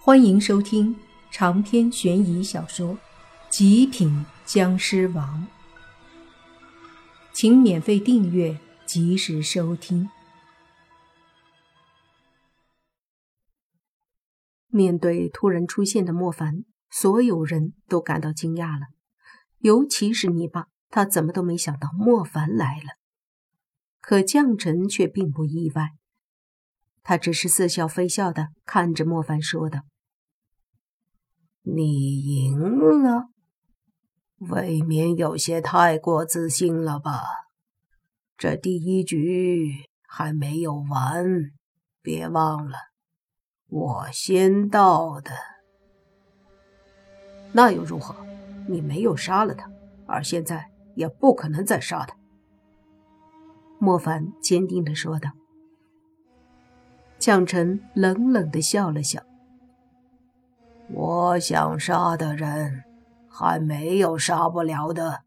欢迎收听长篇悬疑小说《极品僵尸王》，请免费订阅，及时收听。面对突然出现的莫凡，所有人都感到惊讶了，尤其是泥巴，他怎么都没想到莫凡来了。可将臣却并不意外，他只是似笑非笑的看着莫凡说道。你赢了，未免有些太过自信了吧？这第一局还没有完，别忘了，我先到的。那又如何？你没有杀了他，而现在也不可能再杀他。莫凡坚定的说道。将臣冷冷的笑了笑。我想杀的人还没有杀不了的，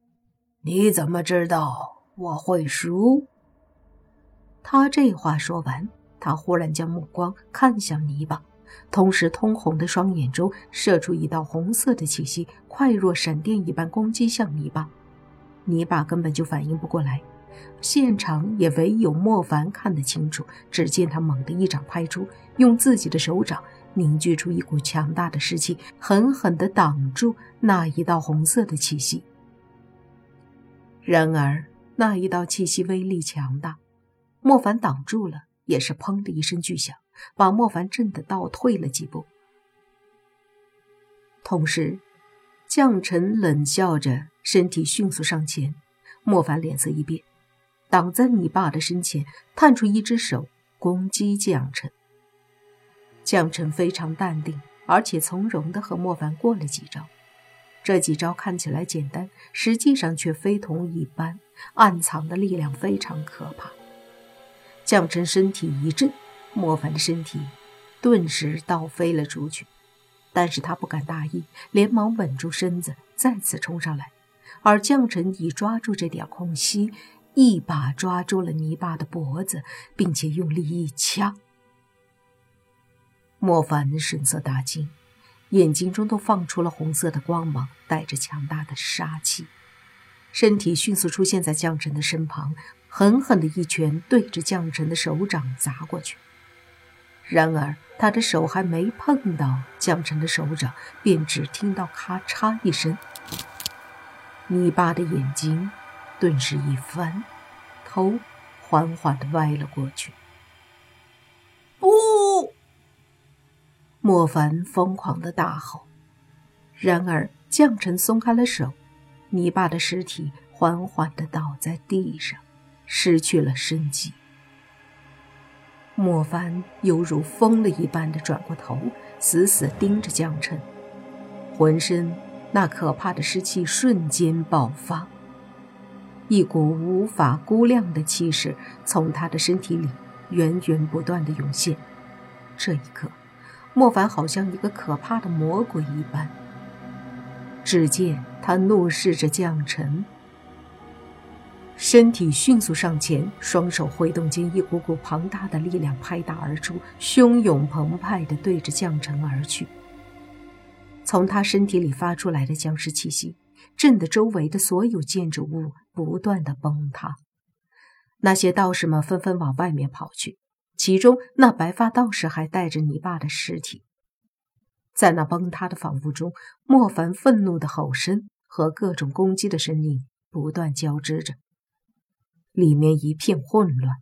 你怎么知道我会输？他这话说完，他忽然将目光看向泥巴，同时通红的双眼中射出一道红色的气息，快若闪电一般攻击向泥巴。泥巴根本就反应不过来，现场也唯有莫凡看得清楚。只见他猛地一掌拍出，用自己的手掌。凝聚出一股强大的湿气，狠狠地挡住那一道红色的气息。然而，那一道气息威力强大，莫凡挡住了，也是砰的一声巨响，把莫凡震得倒退了几步。同时，将臣冷笑着，身体迅速上前。莫凡脸色一变，挡在你爸的身前，探出一只手攻击将臣。将臣非常淡定，而且从容地和莫凡过了几招。这几招看起来简单，实际上却非同一般，暗藏的力量非常可怕。将臣身体一震，莫凡的身体顿时倒飞了出去。但是他不敢大意，连忙稳住身子，再次冲上来。而将臣已抓住这点空隙，一把抓住了泥巴的脖子，并且用力一掐。莫凡神色大惊，眼睛中都放出了红色的光芒，带着强大的杀气。身体迅速出现在将臣的身旁，狠狠的一拳对着将臣的手掌砸过去。然而，他的手还没碰到将臣的手掌，便只听到咔嚓一声，泥巴的眼睛顿时一翻，头缓缓的歪了过去。莫凡疯狂的大吼，然而将臣松开了手，泥巴的尸体缓缓的倒在地上，失去了生机。莫凡犹如疯了一般的转过头，死死盯着将臣，浑身那可怕的湿气瞬间爆发，一股无法估量的气势从他的身体里源源不断的涌现。这一刻。莫凡好像一个可怕的魔鬼一般。只见他怒视着将臣，身体迅速上前，双手挥动间，一股股庞大的力量拍打而出，汹涌澎湃的对着将臣而去。从他身体里发出来的僵尸气息，震得周围的所有建筑物不断的崩塌。那些道士们纷纷往外面跑去。其中那白发道士还带着你爸的尸体，在那崩塌的房屋中，莫凡愤怒的吼声和各种攻击的声音不断交织着，里面一片混乱。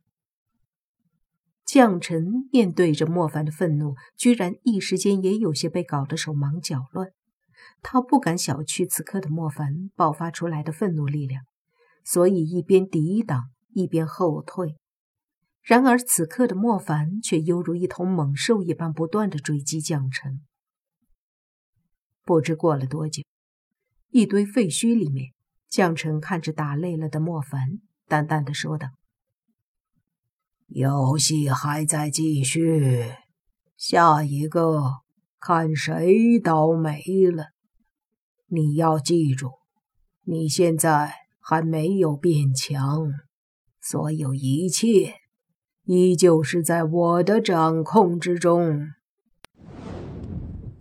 将臣面对着莫凡的愤怒，居然一时间也有些被搞得手忙脚乱。他不敢小觑此刻的莫凡爆发出来的愤怒力量，所以一边抵挡，一边后退。然而此刻的莫凡却犹如一头猛兽一般，不断的追击将臣。不知过了多久，一堆废墟里面，将臣看着打累了的莫凡，淡淡的说道：“游戏还在继续，下一个看谁倒霉了。你要记住，你现在还没有变强，所有一切。”依旧是在我的掌控之中。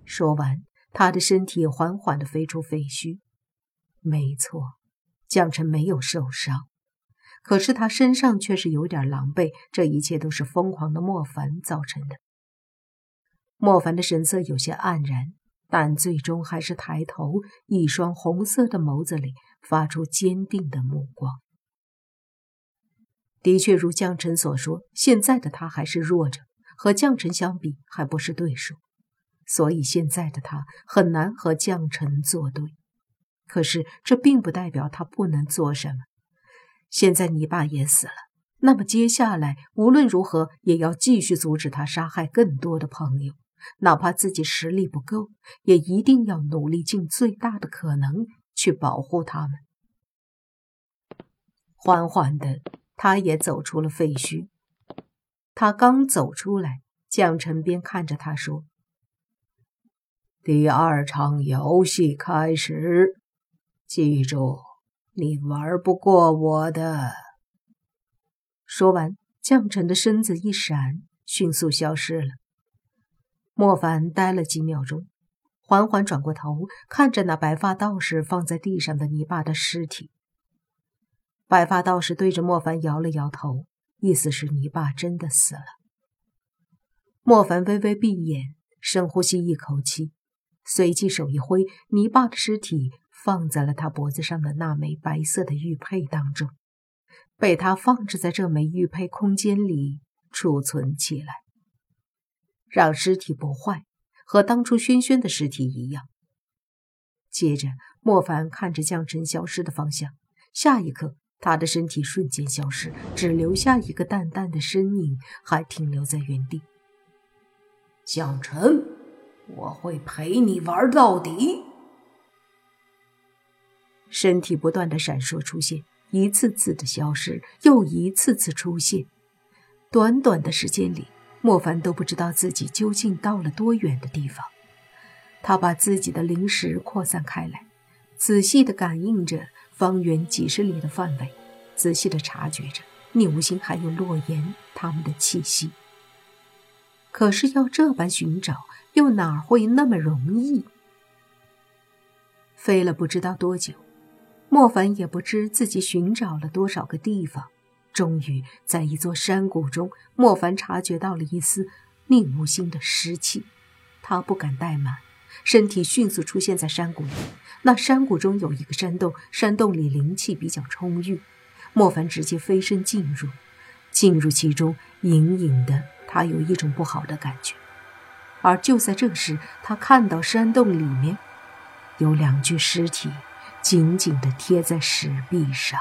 说完，他的身体缓缓地飞出废墟。没错，将臣没有受伤，可是他身上却是有点狼狈。这一切都是疯狂的莫凡造成的。莫凡的神色有些黯然，但最终还是抬头，一双红色的眸子里发出坚定的目光。的确，如江辰所说，现在的他还是弱者，和江辰相比还不是对手，所以现在的他很难和江辰作对。可是这并不代表他不能做什么。现在你爸也死了，那么接下来无论如何也要继续阻止他杀害更多的朋友，哪怕自己实力不够，也一定要努力尽最大的可能去保护他们。缓缓的。他也走出了废墟。他刚走出来，江晨便看着他说：“第二场游戏开始，记住，你玩不过我的。”说完，江晨的身子一闪，迅速消失了。莫凡呆了几秒钟，缓缓转过头，看着那白发道士放在地上的泥巴的尸体。白发道士对着莫凡摇了摇头，意思是泥爸真的死了。莫凡微微闭眼，深呼吸一口气，随即手一挥，泥巴的尸体放在了他脖子上的那枚白色的玉佩当中，被他放置在这枚玉佩空间里储存起来，让尸体不坏，和当初轩轩的尸体一样。接着，莫凡看着江辰消失的方向，下一刻。他的身体瞬间消失，只留下一个淡淡的身影，还停留在原地。江辰，我会陪你玩到底。身体不断的闪烁出现，一次次的消失，又一次次出现。短短的时间里，莫凡都不知道自己究竟到了多远的地方。他把自己的灵识扩散开来，仔细的感应着。方圆几十里的范围，仔细的察觉着宁无心还有洛言他们的气息。可是要这般寻找，又哪会那么容易？飞了不知道多久，莫凡也不知自己寻找了多少个地方，终于在一座山谷中，莫凡察觉到了一丝宁无心的尸气。他不敢怠慢。身体迅速出现在山谷里，那山谷中有一个山洞，山洞里灵气比较充裕。莫凡直接飞身进入，进入其中，隐隐的他有一种不好的感觉。而就在这时，他看到山洞里面有两具尸体紧紧的贴在石壁上。